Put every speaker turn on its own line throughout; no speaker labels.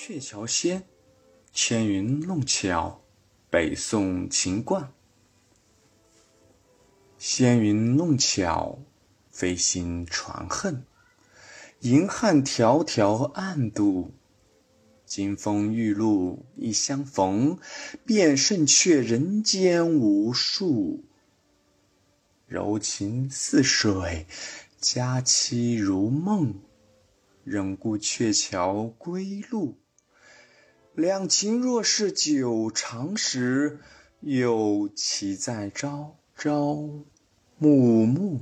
鹊桥仙，纤云弄巧，北宋秦观。纤云弄巧，飞星传恨。银汉迢迢暗度，金风玉露一相逢，便胜却人间无数。柔情似水，佳期如梦。忍顾鹊桥归路，两情若是久长时，又岂在朝朝暮暮？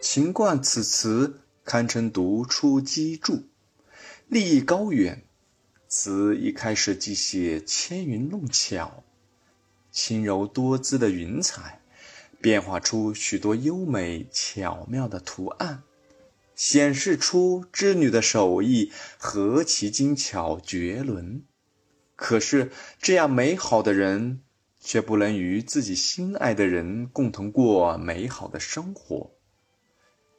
秦观此词堪称独出机杼，立意高远。词一开始即写纤云弄巧，轻柔多姿的云彩，变化出许多优美巧妙的图案。显示出织女的手艺何其精巧绝伦，可是这样美好的人，却不能与自己心爱的人共同过美好的生活。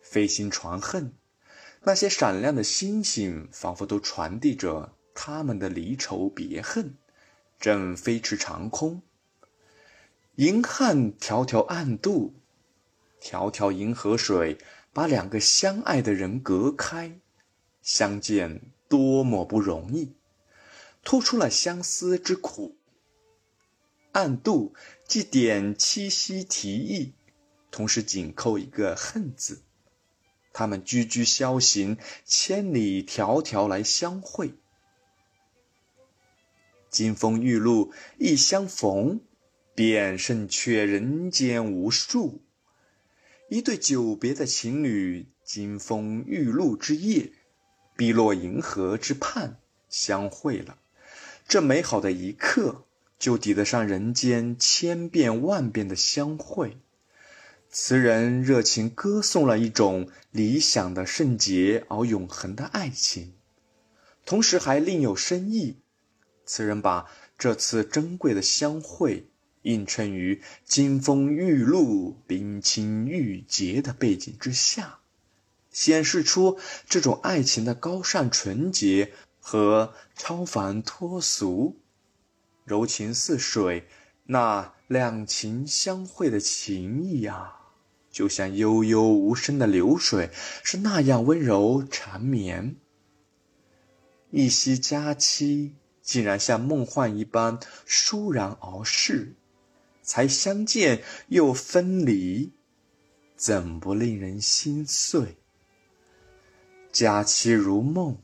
飞星传恨，那些闪亮的星星仿佛都传递着他们的离愁别恨，正飞驰长空。银汉迢迢暗度，迢迢银河水。把两个相爱的人隔开，相见多么不容易，突出了相思之苦。暗度既点七夕题意，同时紧扣一个恨字。他们踽踽萧行，千里迢迢来相会。金风玉露一相逢，便胜却人间无数。一对久别的情侣，金风玉露之夜，碧落银河之畔相会了。这美好的一刻，就抵得上人间千变万变的相会。词人热情歌颂了一种理想的圣洁而永恒的爱情，同时还另有深意。词人把这次珍贵的相会。映衬于金风玉露、冰清玉洁的背景之下，显示出这种爱情的高尚纯洁和超凡脱俗。柔情似水，那两情相会的情谊啊，就像悠悠无声的流水，是那样温柔缠绵。一夕佳期，竟然像梦幻一般倏然而逝。才相见又分离，怎不令人心碎？佳期如梦，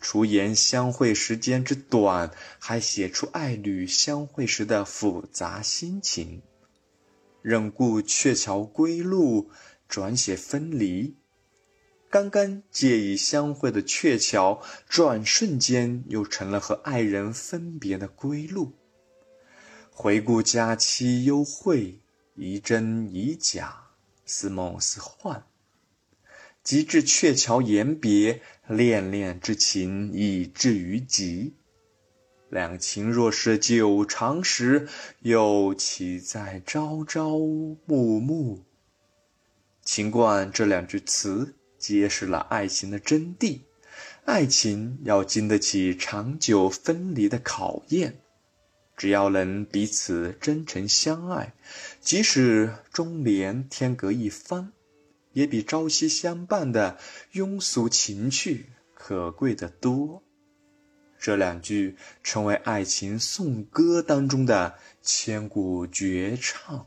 除言相会时间之短，还写出爱侣相会时的复杂心情。忍顾鹊桥归路，转写分离。刚刚借以相会的鹊桥，转瞬间又成了和爱人分别的归路。回顾佳期幽会，疑真疑假，似梦似幻。及至鹊桥言别，恋恋之情已至于极。两情若是久长时，又岂在朝朝暮暮？秦观这两句词，揭示了爱情的真谛。爱情要经得起长久分离的考验。只要能彼此真诚相爱，即使终年天隔一方，也比朝夕相伴的庸俗情趣可贵的多。这两句成为爱情颂歌当中的千古绝唱。